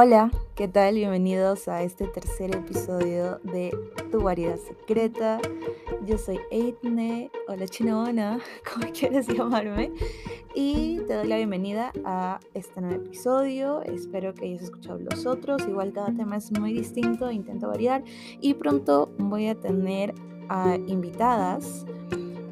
Hola, ¿qué tal? Bienvenidos a este tercer episodio de Tu Variedad Secreta. Yo soy Eitne, o la chinona, como quieras llamarme, y te doy la bienvenida a este nuevo episodio. Espero que hayas escuchado los otros. Igual cada tema es muy distinto, intento variar y pronto voy a tener invitadas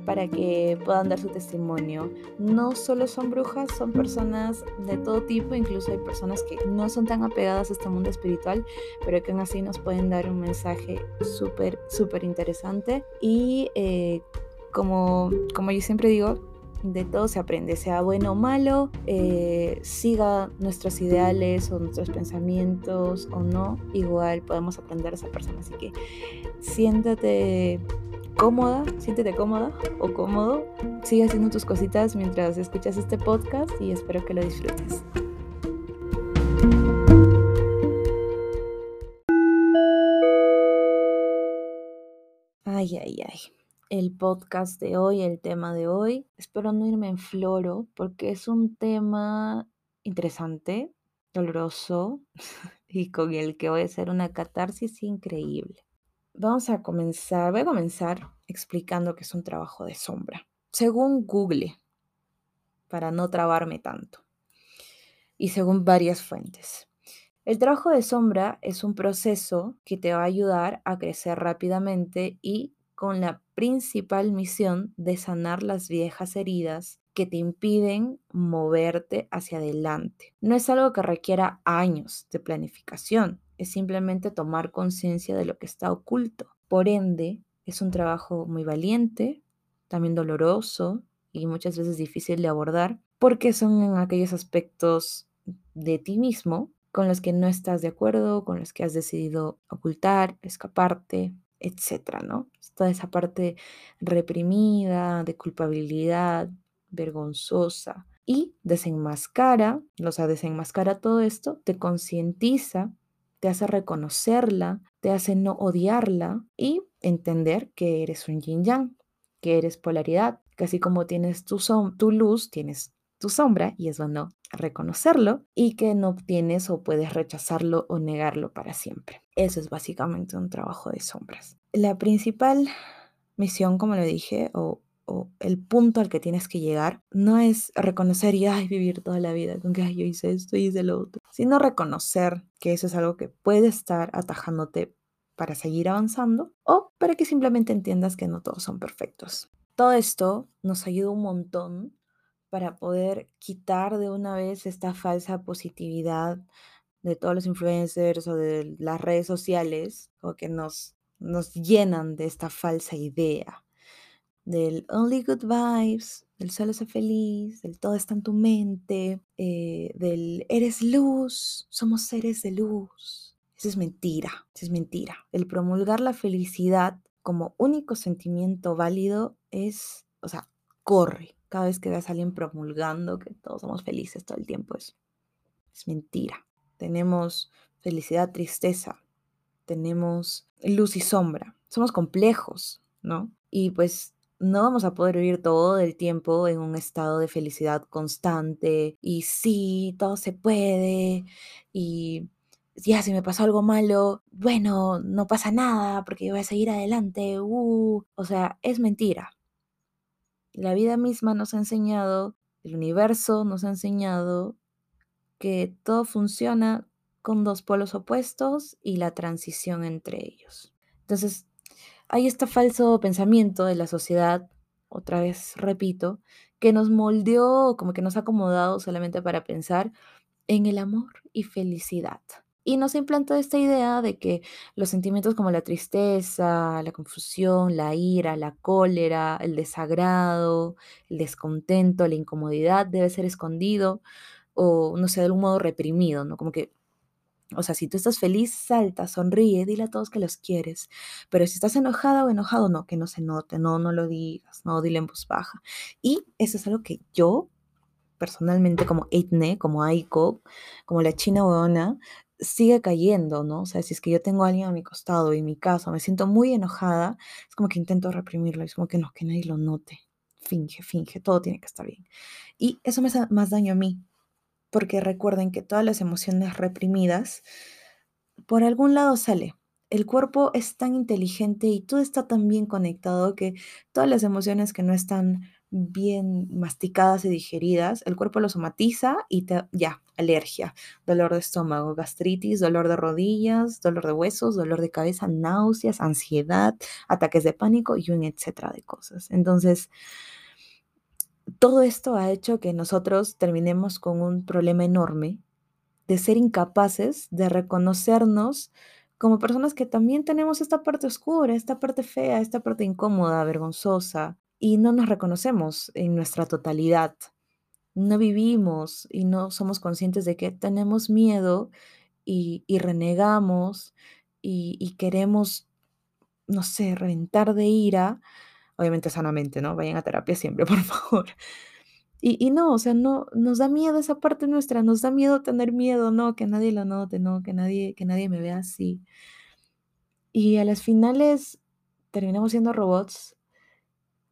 para que puedan dar su testimonio. No solo son brujas, son personas de todo tipo, incluso hay personas que no son tan apegadas a este mundo espiritual, pero que aún así nos pueden dar un mensaje súper, súper interesante. Y eh, como, como yo siempre digo, de todo se aprende, sea bueno o malo, eh, siga nuestros ideales o nuestros pensamientos o no, igual podemos aprender a esa persona. Así que siéntate cómoda, siéntete cómoda o cómodo, sigue haciendo tus cositas mientras escuchas este podcast y espero que lo disfrutes. Ay, ay, ay. El podcast de hoy, el tema de hoy, espero no irme en floro porque es un tema interesante, doloroso y con el que voy a hacer una catarsis increíble. Vamos a comenzar, voy a comenzar explicando que es un trabajo de sombra, según Google, para no trabarme tanto, y según varias fuentes. El trabajo de sombra es un proceso que te va a ayudar a crecer rápidamente y con la principal misión de sanar las viejas heridas que te impiden moverte hacia adelante. No es algo que requiera años de planificación, es simplemente tomar conciencia de lo que está oculto. Por ende, es un trabajo muy valiente, también doloroso y muchas veces difícil de abordar, porque son aquellos aspectos de ti mismo con los que no estás de acuerdo, con los que has decidido ocultar, escaparte, etcétera, ¿no? Toda esa parte reprimida, de culpabilidad, vergonzosa, y desenmascara, o sea, desenmascara todo esto, te concientiza te hace reconocerla, te hace no odiarla y entender que eres un yin yang, que eres polaridad, que así como tienes tu, tu luz, tienes tu sombra y es bueno reconocerlo y que no tienes o puedes rechazarlo o negarlo para siempre. Eso es básicamente un trabajo de sombras. La principal misión, como lo dije, o o el punto al que tienes que llegar no es reconocer y vivir toda la vida con que yo hice esto hice lo otro, sino reconocer que eso es algo que puede estar atajándote para seguir avanzando o para que simplemente entiendas que no todos son perfectos. Todo esto nos ayuda un montón para poder quitar de una vez esta falsa positividad de todos los influencers o de las redes sociales o que nos, nos llenan de esta falsa idea del only good vibes, del solo ser feliz, del todo está en tu mente, eh, del eres luz, somos seres de luz. Eso es mentira, eso es mentira. El promulgar la felicidad como único sentimiento válido es, o sea, corre. Cada vez que veas a alguien promulgando que todos somos felices todo el tiempo, es, es mentira. Tenemos felicidad, tristeza, tenemos luz y sombra. Somos complejos, ¿no? Y pues no vamos a poder vivir todo el tiempo en un estado de felicidad constante y sí, todo se puede y ya si me pasó algo malo, bueno, no pasa nada porque yo voy a seguir adelante, uh, o sea, es mentira. La vida misma nos ha enseñado, el universo nos ha enseñado que todo funciona con dos polos opuestos y la transición entre ellos. Entonces, hay este falso pensamiento de la sociedad, otra vez repito, que nos moldeó, como que nos ha acomodado solamente para pensar en el amor y felicidad. Y nos implantó esta idea de que los sentimientos como la tristeza, la confusión, la ira, la cólera, el desagrado, el descontento, la incomodidad debe ser escondido o, no sé, de algún modo reprimido, ¿no? Como que o sea, si tú estás feliz, salta, sonríe, dile a todos que los quieres. Pero si estás enojada o enojado, no, que no se note, no, no lo digas, no, dile en voz baja. Y eso es algo que yo, personalmente, como Eitne, como Aiko, como la china buena, sigue cayendo, ¿no? O sea, si es que yo tengo a alguien a mi costado y en mi casa me siento muy enojada, es como que intento reprimirlo, es como que no, que nadie lo note. Finge, finge, todo tiene que estar bien. Y eso me hace más daño a mí, porque recuerden que todas las emociones reprimidas por algún lado sale. El cuerpo es tan inteligente y todo está tan bien conectado que todas las emociones que no están bien masticadas y digeridas, el cuerpo lo somatiza y te, ya, alergia, dolor de estómago, gastritis, dolor de rodillas, dolor de huesos, dolor de cabeza, náuseas, ansiedad, ataques de pánico y un etcétera de cosas. Entonces, todo esto ha hecho que nosotros terminemos con un problema enorme de ser incapaces de reconocernos como personas que también tenemos esta parte oscura, esta parte fea, esta parte incómoda, vergonzosa, y no nos reconocemos en nuestra totalidad. No vivimos y no somos conscientes de que tenemos miedo y, renegamos y, queremos, no sé, reventar de ira, obviamente sanamente, ¿no? Vayan a terapia siempre, por favor. Y, y, no, o sea, no, nos da miedo esa parte nuestra, nos da miedo tener miedo, no, que nadie lo note, no, que nadie, que nadie me vea así. Y a las finales terminamos siendo robots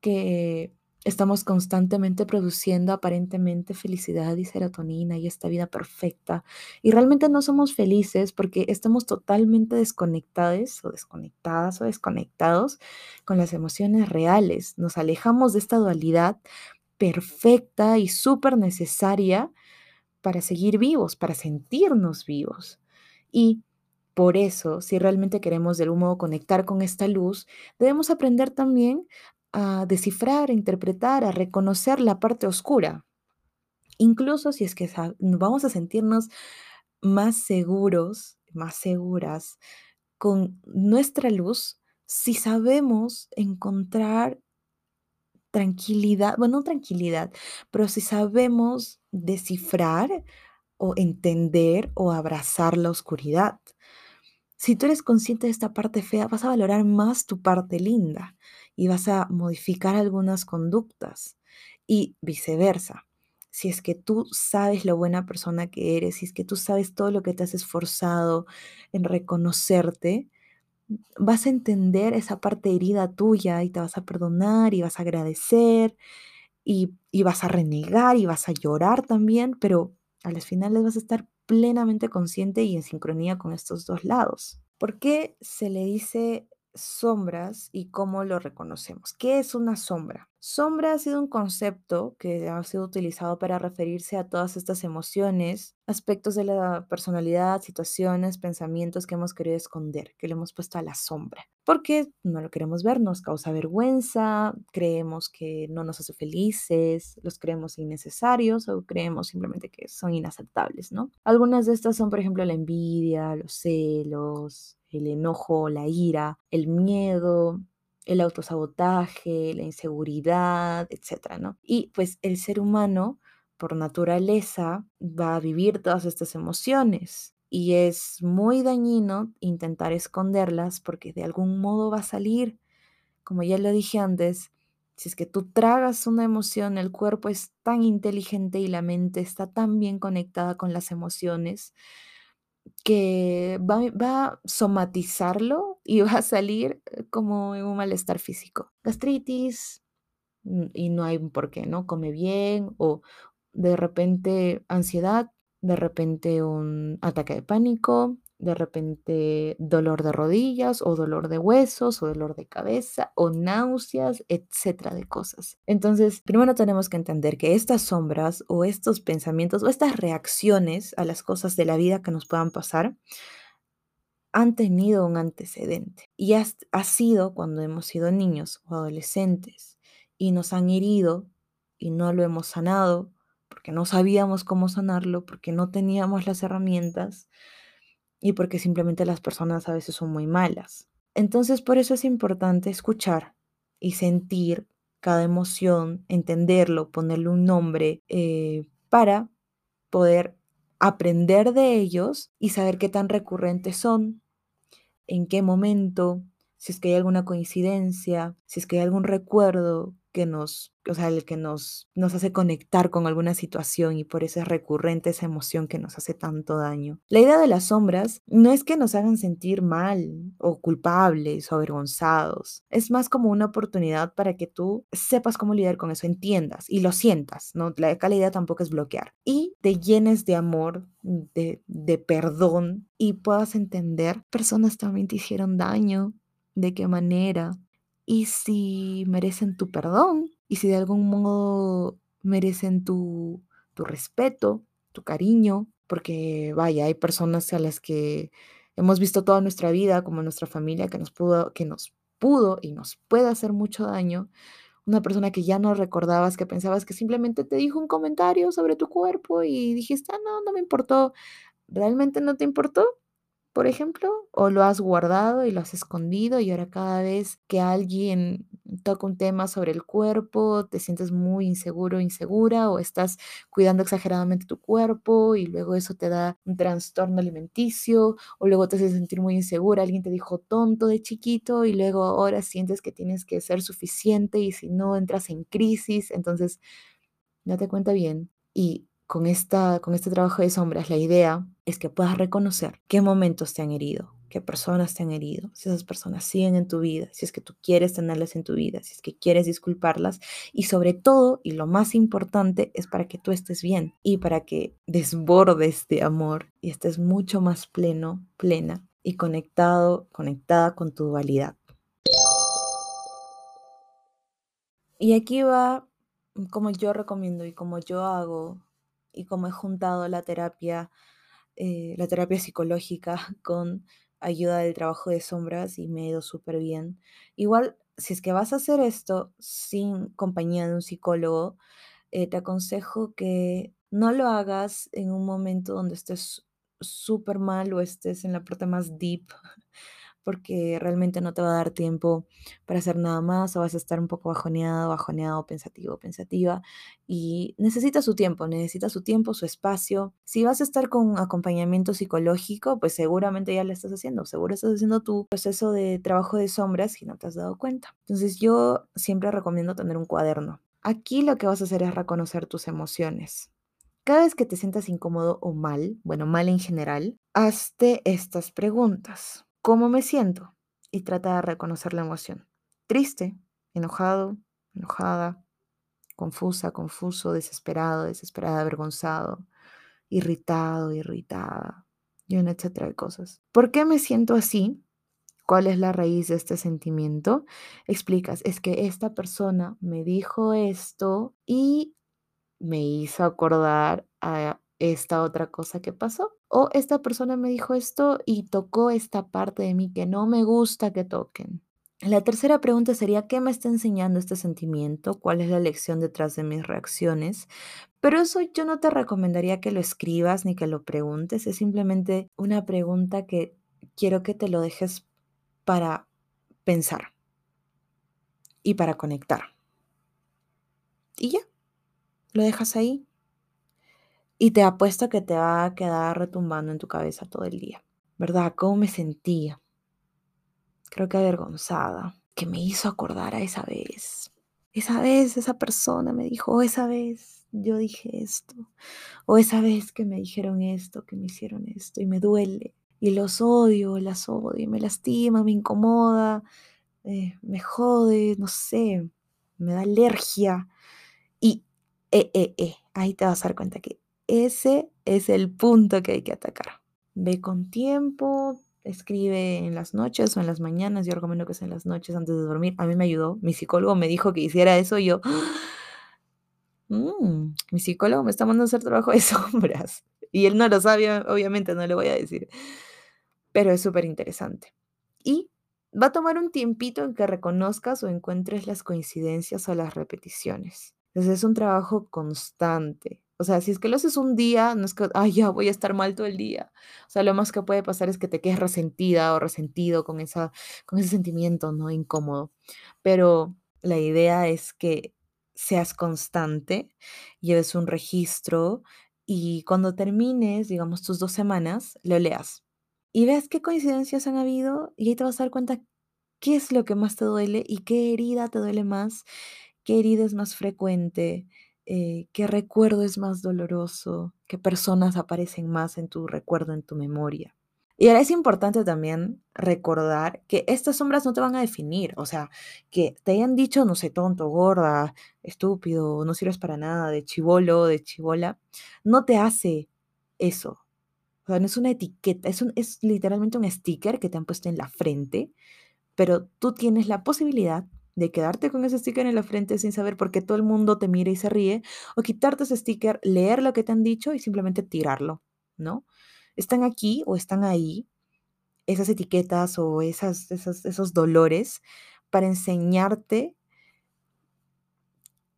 que estamos constantemente produciendo aparentemente felicidad y serotonina y esta vida perfecta. Y realmente no somos felices porque estamos totalmente desconectados o desconectadas o desconectados con las emociones reales. Nos alejamos de esta dualidad perfecta y súper necesaria para seguir vivos, para sentirnos vivos. Y por eso, si realmente queremos de algún modo conectar con esta luz, debemos aprender también a descifrar, a interpretar, a reconocer la parte oscura. Incluso si es que vamos a sentirnos más seguros, más seguras con nuestra luz, si sabemos encontrar tranquilidad, bueno, no tranquilidad, pero si sabemos descifrar o entender o abrazar la oscuridad. Si tú eres consciente de esta parte fea, vas a valorar más tu parte linda y vas a modificar algunas conductas y viceversa. Si es que tú sabes lo buena persona que eres, si es que tú sabes todo lo que te has esforzado en reconocerte, vas a entender esa parte herida tuya y te vas a perdonar y vas a agradecer y, vas a renegar y vas a llorar también, pero a las finales vas a estar plenamente consciente y en sincronía con estos dos lados. ¿Por qué se le dice sombras y cómo lo reconocemos. ¿Qué es una sombra? Sombra ha sido un concepto que ha sido utilizado para referirse a todas estas emociones, aspectos de la personalidad, situaciones, pensamientos que hemos querido esconder, que le hemos puesto a la sombra. Porque no lo queremos ver, nos causa vergüenza, creemos que no nos hace felices, los creemos innecesarios o creemos simplemente que son inaceptables, ¿no? Algunas de estas son, por ejemplo, la envidia, los celos, el enojo, la ira, el miedo, el autosabotaje, la inseguridad, etcétera, ¿no? Y pues el ser humano, por naturaleza, va a vivir todas estas emociones y es muy dañino intentar esconderlas porque de algún modo va a salir. Como ya lo dije antes, si es que tú tragas una emoción, el cuerpo es tan inteligente y la mente está tan bien conectada con las emociones que va, va a somatizarlo y va a salir eh, como un malestar físico. Gastritis, mm, y no hay por qué, ¿no? Come bien o de repente ansiedad, de repente un ataque de pánico, de repente dolor de rodillas o dolor de huesos o dolor de cabeza o náuseas, etcétera de cosas. Entonces, primero tenemos que entender que estas sombras o estos pensamientos o estas reacciones a las cosas de la vida que nos puedan pasar han tenido un antecedente y ha, ha sido cuando hemos sido niños o adolescentes y nos han herido y no lo hemos sanado porque no sabíamos cómo sanarlo, porque no teníamos las herramientas y porque simplemente las personas a veces son muy malas. Entonces por eso es importante escuchar y sentir cada emoción, entenderlo, ponerle un nombre eh, para poder aprender de ellos y saber qué tan recurrentes son, en qué momento, si es que hay alguna coincidencia, si es que hay algún recuerdo que nos, o sea, el que nos, nos hace conectar con alguna situación y por eso es recurrente esa emoción que nos hace tanto daño. La idea de las sombras no es que nos hagan sentir mal o culpables o avergonzados, es más como una oportunidad para que tú sepas cómo lidiar con eso, entiendas y lo sientas, ¿no? La, la idea tampoco es bloquear y te llenes de amor, de, de perdón y puedas entender, personas también te hicieron daño, de qué manera, y si merecen tu perdón y si de algún modo merecen tu, tu respeto, tu cariño, porque vaya, hay personas a las que hemos visto toda nuestra vida, como nuestra familia, que nos pudo, que nos pudo y nos puede hacer mucho daño. Una persona que ya no recordabas, que pensabas que simplemente te dijo un comentario sobre tu cuerpo y dijiste, ah, no, no me importó. ¿Realmente no te importó? Por ejemplo, o lo has guardado y lo has escondido y ahora cada vez que alguien toca un tema sobre el cuerpo, te sientes muy inseguro, insegura o estás cuidando exageradamente tu cuerpo y luego eso te da un trastorno alimenticio o luego te hace sentir muy insegura, alguien te dijo tonto de chiquito y luego ahora sientes que tienes que ser suficiente y si no entras en crisis, entonces date cuenta bien y con, esta, con este trabajo de sombras, la idea es que puedas reconocer qué momentos te han herido, qué personas te han herido, si esas personas siguen en tu vida, si es que tú quieres tenerlas en tu vida, si es que quieres disculparlas y sobre todo, y lo más importante, es para que tú estés bien y para que desbordes de amor y estés mucho más pleno, plena y conectado, conectada con tu dualidad. Y aquí va como yo recomiendo y como yo hago y como he juntado la terapia, eh, la terapia psicológica con ayuda del trabajo de sombras y me he ido súper bien. Igual, si es que vas a hacer esto sin compañía de un psicólogo, eh, te aconsejo que no lo hagas en un momento donde estés súper mal o estés en la parte más deep porque realmente no te va a dar tiempo para hacer nada más o vas a estar un poco bajoneado, bajoneado, pensativo, pensativa y necesita su tiempo, necesita su tiempo, su espacio. Si vas a estar con acompañamiento psicológico, pues seguramente ya lo estás haciendo, seguro estás haciendo tu proceso de trabajo de sombras y no te has dado cuenta. Entonces yo siempre recomiendo tener un cuaderno. Aquí lo que vas a hacer es reconocer tus emociones. Cada vez que te sientas incómodo o mal, bueno, mal en general, hazte estas preguntas. ¿Cómo me siento? Y trata de reconocer la emoción. Triste, enojado, enojada, confusa, confuso, desesperado, desesperada, avergonzado, irritado, irritada, y una etcétera de cosas. ¿Por qué me siento así? ¿Cuál es la raíz de este sentimiento? Explicas, es que esta persona me dijo esto y me hizo acordar a esta otra cosa que pasó. O esta persona me dijo esto y tocó esta parte de mí que no me gusta que toquen. La tercera pregunta sería, ¿qué me está enseñando este sentimiento? ¿Cuál es la lección detrás de mis reacciones? Pero eso yo no te recomendaría que lo escribas ni que lo preguntes, es simplemente una pregunta que quiero que te lo dejes para pensar y para conectar. Y ya, lo dejas ahí y te apuesto que te va a quedar retumbando en tu cabeza todo el día. ¿Verdad? ¿Cómo me sentía? Creo que avergonzada, que me hizo acordar a esa vez. Esa vez esa persona me dijo, o esa vez yo dije esto, o esa vez que me dijeron esto, que me hicieron esto, y me duele. Y los odio, las odio, me lastima, me incomoda, eh, me jode, no sé, me da alergia. Y, eh, eh, eh, ahí te vas a dar cuenta que ese es el punto que hay que atacar. Ve con tiempo, escribe en las noches o en las mañanas. Yo recomiendo que sea en las noches antes de dormir. A mí me ayudó. Mi psicólogo me dijo que hiciera eso y yo, mm, mi psicólogo me está mandando a hacer trabajo de sombras. Y él no lo sabe, obviamente no le voy a decir. Pero es súper interesante. Y va a tomar un tiempito en que reconozcas o encuentres las coincidencias o las repeticiones. Entonces es un trabajo constante. O sea, si es que lo haces un día, no es que, ay, ya voy a estar mal todo el día. O sea, lo más que puede pasar es que te quedes resentida o resentido con, esa, con ese sentimiento, ¿no? Incómodo. Pero la idea es que seas constante, lleves un registro y cuando termines, digamos, tus dos semanas, lo leas. Y veas qué coincidencias han habido y ahí te vas a dar cuenta qué es lo que más te duele y qué herida te duele más qué herida es más frecuente, eh, qué recuerdo es más doloroso, qué personas aparecen más en tu recuerdo, en tu memoria. Y ahora es importante también recordar que estas sombras no te van a definir, o sea, que te hayan dicho, no sé, tonto, gorda, estúpido, no sirves para nada, de chivolo, de chivola, no te hace eso. O sea, no es una etiqueta, es, un, es literalmente un sticker que te han puesto en la frente, pero tú tienes la posibilidad de quedarte con ese sticker en la frente sin saber por qué todo el mundo te mira y se ríe, o quitarte ese sticker, leer lo que te han dicho y simplemente tirarlo, ¿no? Están aquí o están ahí esas etiquetas o esas, esos dolores para enseñarte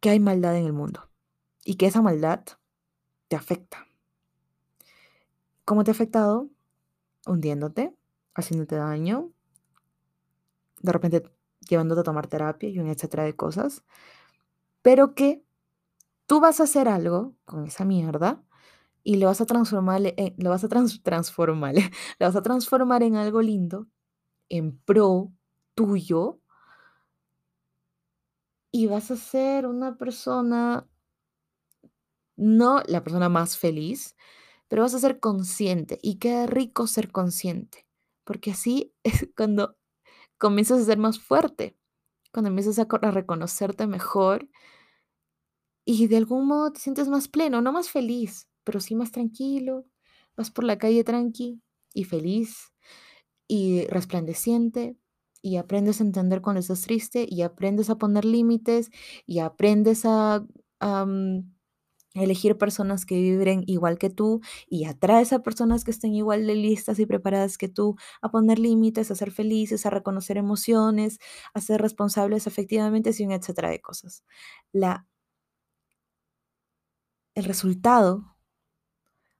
que hay maldad en el mundo y que esa maldad te afecta. ¿Cómo te ha afectado? Hundiéndote, haciéndote daño, de repente llevándote a tomar terapia y un etcétera de cosas, pero que tú vas a hacer algo con esa mierda y lo vas a transformar, lo vas a transformar, lo vas a transformar en algo lindo, en pro tuyo, y vas a ser una persona, no la persona más feliz, pero vas a ser consciente y qué rico ser consciente, porque así es cuando comienzas a ser más fuerte, cuando empiezas a, a reconocerte mejor y de algún modo te sientes más pleno, no más feliz, pero sí más tranquilo, vas por la calle tranqui y feliz y resplandeciente y aprendes a entender cuando estás triste y aprendes a poner límites y aprendes a, elegir personas que vibren igual que tú y atraes a personas que estén igual de listas y preparadas que tú a poner límites, a ser felices, a reconocer emociones, a ser responsables efectivamente, y un etcétera de cosas. La, el resultado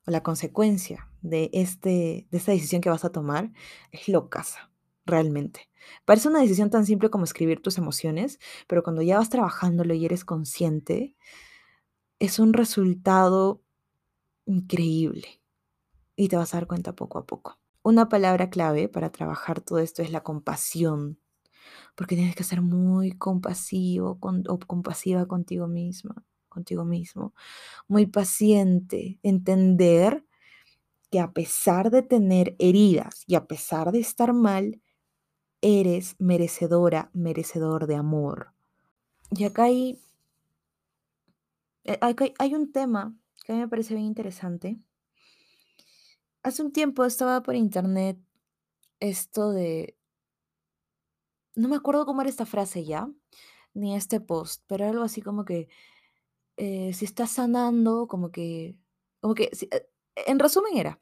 o la consecuencia de, este, de esta decisión que vas a tomar es locasa, realmente. Parece una decisión tan simple como escribir tus emociones, pero cuando ya vas trabajándolo y eres consciente, es un resultado increíble y te vas a dar cuenta poco a poco. Una palabra clave para trabajar todo esto es la compasión, porque tienes que ser muy compasivo o compasiva contigo misma contigo mismo, muy paciente, entender que a pesar de tener heridas y a pesar de estar mal, eres merecedora, merecedor de amor. Y acá hay, eh, hay un tema que a mí me parece bien interesante. Hace un tiempo estaba por internet esto de... No me acuerdo cómo era esta frase ya, ni este post, pero algo así como que eh, si estás sanando, como que, como que, eh, en resumen era,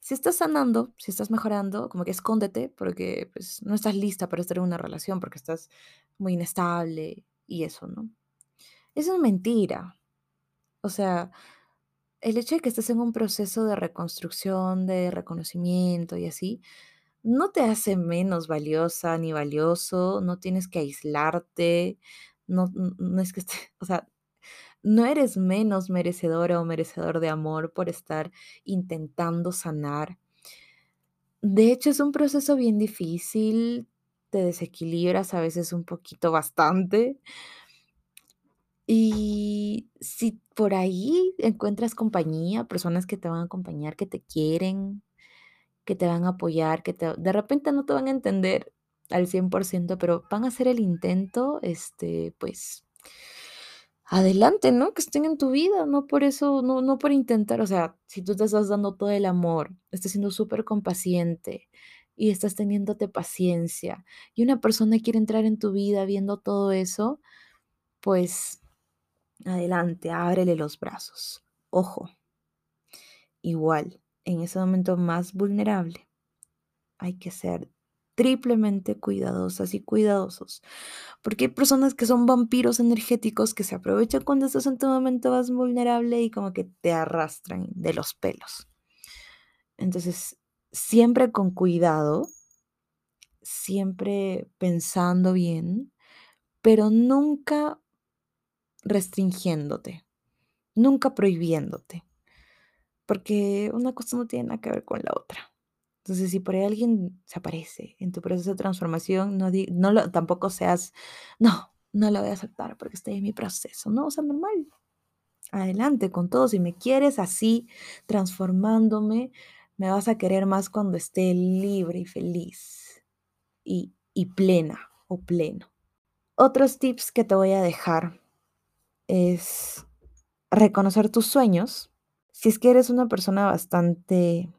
si estás sanando, si estás mejorando, como que escóndete porque pues, no estás lista para estar en una relación, porque estás muy inestable y eso, ¿no? Eso es mentira. O sea, el hecho de que estés en un proceso de reconstrucción, de reconocimiento y así, no te hace menos valiosa ni valioso, no tienes que aislarte, no, no es que esté, o sea, no eres menos merecedora o merecedor de amor por estar intentando sanar. De hecho, es un proceso bien difícil, te desequilibras a veces un poquito bastante. Y si por ahí encuentras compañía, personas que te van a acompañar, que te quieren, que te van a apoyar, que de repente no te van a entender al 100%, pero van a hacer el intento, este, pues adelante, ¿no? Que estén en tu vida, no por eso, no, no por intentar, o sea, si tú te estás dando todo el amor, estás siendo súper compaciente y estás teniéndote paciencia y una persona quiere entrar en tu vida viendo todo eso, pues adelante, ábrele los brazos. Ojo, igual, en ese momento más vulnerable, hay que ser triplemente cuidadosas y cuidadosos, porque hay personas que son vampiros energéticos que se aprovechan cuando estás en tu momento más vulnerable y como que te arrastran de los pelos. Entonces, siempre con cuidado, siempre pensando bien, pero nunca restringiéndote, nunca prohibiéndote, porque una cosa no tiene nada que ver con la otra. Entonces, si por ahí alguien se aparece en tu proceso de transformación, no, no tampoco seas, no, no lo voy a aceptar porque estoy en mi proceso. No, o sea, normal. Adelante con todo. Si me quieres así, transformándome, me vas a querer más cuando esté libre y feliz y, y plena o pleno. Otros tips que te voy a dejar es reconocer tus sueños. Si es que eres una persona bastante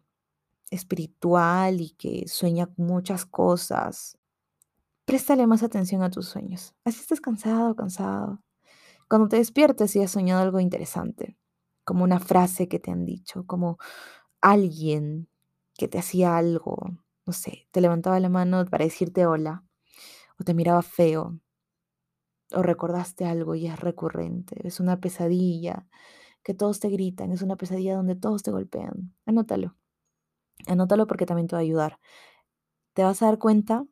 espiritual y que sueña muchas cosas, préstale más atención a tus sueños. Así estás cansado, cansado. Cuando te despiertes y has soñado algo interesante, como una frase que te han dicho, como alguien que te hacía algo, no sé, te levantaba la mano para decirte hola, o te miraba feo, o recordaste algo y es recurrente, es una pesadilla, que todos te gritan, es una pesadilla donde todos te golpean. Anótalo. Anótalo porque también te va a ayudar. Te vas a dar cuenta,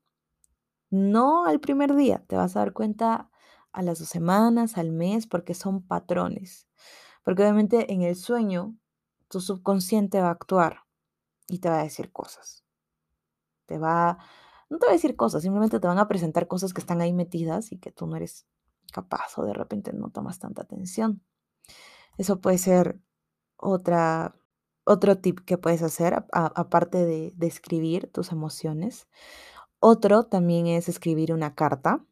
no al primer día, te vas a dar cuenta a las dos semanas, al mes, porque son patrones. Porque obviamente en el sueño tu subconsciente va a actuar y te va a decir cosas. Te va, no te va a decir cosas, simplemente te van a presentar cosas que están ahí metidas y que tú no eres capaz o de repente no tomas tanta atención. Eso puede ser otra, otro tip que puedes hacer, aparte de, de escribir tus emociones. Otro también es escribir una carta.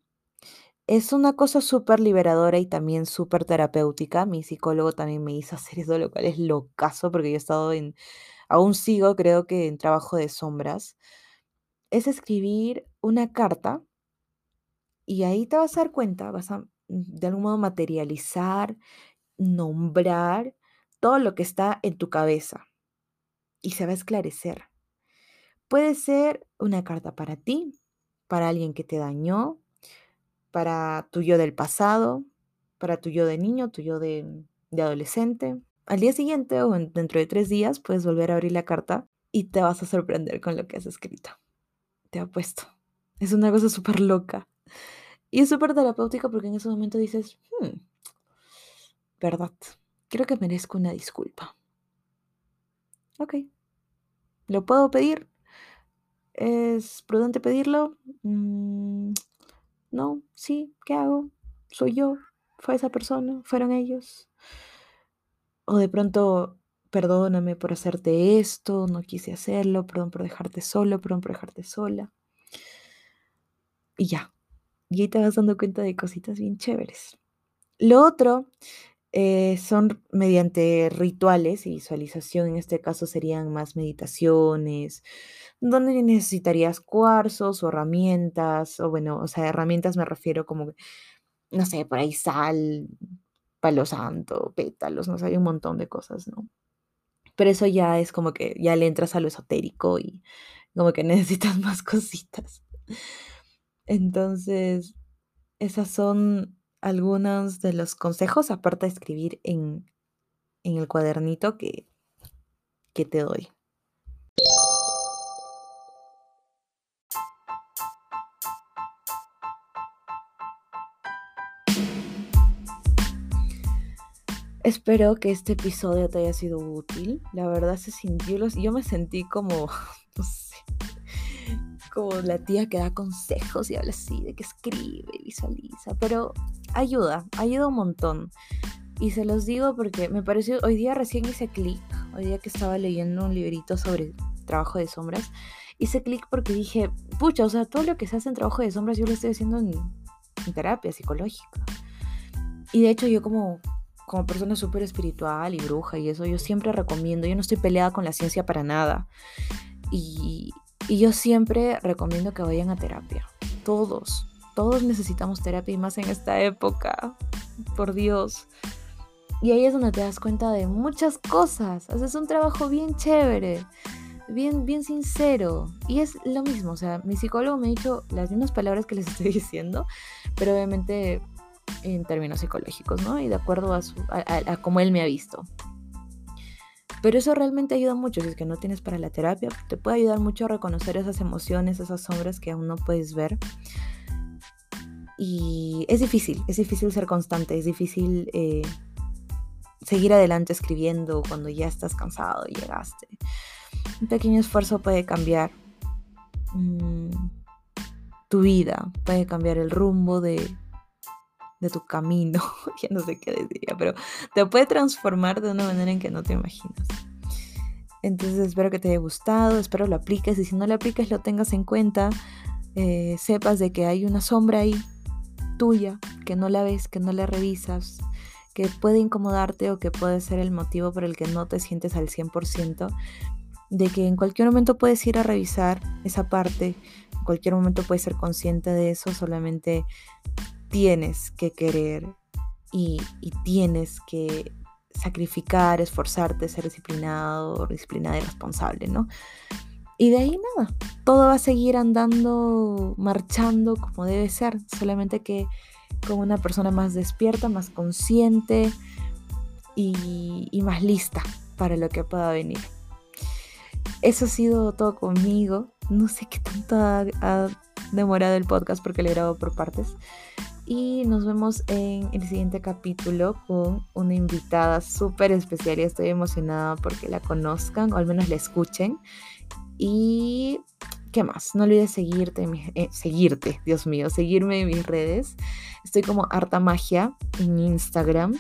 Es una cosa súper liberadora y también súper terapéutica. Mi psicólogo también me hizo hacer eso, lo cual es locazo porque yo he estado en, aún sigo creo que en trabajo de sombras. Es escribir una carta y ahí te vas a dar cuenta, vas a de algún modo materializar, nombrar todo lo que está en tu cabeza y se va a esclarecer. Puede ser una carta para ti, para alguien que te dañó, para tu yo del pasado, para tu yo de niño, tu yo de, adolescente. Al día siguiente o dentro de tres días puedes volver a abrir la carta y te vas a sorprender con lo que has escrito. Te apuesto. Es una cosa súper loca. Y es súper terapéutica porque en ese momento dices, hmm, verdad, creo que merezco una disculpa. Ok. ¿Lo puedo pedir? ¿Es prudente pedirlo? Mm, no, sí, ¿qué hago? Soy yo, fue esa persona, fueron ellos. O de pronto, perdóname por hacerte esto, no quise hacerlo, perdón por dejarte solo, perdón por dejarte sola. Y ya, y ahí te vas dando cuenta de cositas bien chéveres. Lo otro eh, son mediante rituales y visualización, en este caso serían más meditaciones, donde necesitarías cuarzos o herramientas, o bueno, o sea, herramientas me refiero como, no sé, por ahí sal, palo santo, pétalos, no sé, hay un montón de cosas, ¿no? Pero eso ya es como que ya le entras a lo esotérico y como que necesitas más cositas. Entonces, esas son algunos de los consejos, aparte de escribir en, en el cuadernito que, que te doy. Espero que este episodio te haya sido útil. La verdad se sintió, yo me sentí como, no sé, como la tía que da consejos y habla así, de que escribe, visualiza, pero ayuda, ayuda un montón. Y se los digo porque me pareció, hoy día recién hice clic, hoy día que estaba leyendo un librito sobre trabajo de sombras, hice clic porque dije, pucha, o sea, todo lo que se hace en trabajo de sombras yo lo estoy haciendo en, terapia psicológica. Y de hecho yo como, como persona súper espiritual y bruja y eso, yo siempre recomiendo, yo no estoy peleada con la ciencia para nada. Y, y yo siempre recomiendo que vayan a terapia. Todos, todos necesitamos terapia y más en esta época. Por Dios. Y ahí es donde te das cuenta de muchas cosas. Haces un trabajo bien chévere, bien, bien sincero. Y es lo mismo. O sea, mi psicólogo me ha dicho las mismas palabras que les estoy diciendo, pero obviamente en términos psicológicos, ¿no? Y de acuerdo a, cómo él me ha visto. Pero eso realmente ayuda mucho, si es que no tienes para la terapia, te puede ayudar mucho a reconocer esas emociones, esas sombras que aún no puedes ver. Y es difícil, es difícil ser constante, es difícil eh, seguir adelante escribiendo cuando ya estás cansado y llegaste. Un pequeño esfuerzo puede cambiar mm, tu vida, puede cambiar el rumbo de, de tu camino, ya no sé qué decir, pero te puede transformar de una manera en que no te imaginas. Entonces espero que te haya gustado, espero lo apliques y si no lo apliques lo tengas en cuenta, eh, sepas de que hay una sombra ahí tuya, que no la ves, que no la revisas, que puede incomodarte o que puede ser el motivo por el que no te sientes al 100%, de que en cualquier momento puedes ir a revisar esa parte, en cualquier momento puedes ser consciente de eso, solamente tienes que querer y, tienes que sacrificar, esforzarte, ser disciplinado, disciplinada y responsable, ¿no? Y de ahí nada, todo va a seguir andando, marchando como debe ser, solamente que con una persona más despierta, más consciente y, más lista para lo que pueda venir. Eso ha sido todo conmigo. No sé qué tanto ha, demorado el podcast porque lo he grabado por partes. Y nos vemos en el siguiente capítulo con una invitada súper especial y estoy emocionada porque la conozcan o al menos la escuchen. Y ¿qué más? No olvides seguirte, eh, seguirte, Dios mío, seguirme en mis redes. Estoy como Harta Magia en Instagram.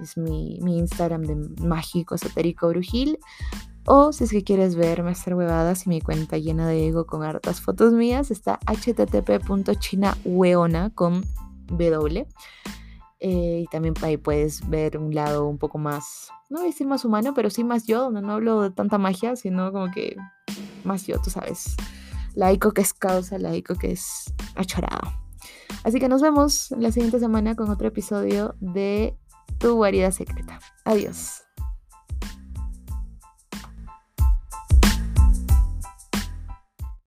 Es mi, Instagram de mágico esotérico brujil. O si es que quieres verme hacer huevadas y mi cuenta llena de ego con hartas fotos mías, está http.chinaweona con W. Eh, y también ahí puedes ver un lado un poco más, no voy a decir más humano, pero sí más yo, donde no hablo de tanta magia, sino como que más yo, tú sabes. Laico que es causa, laico que es achorado. Así que nos vemos la siguiente semana con otro episodio de Tu guarida secreta. Adiós.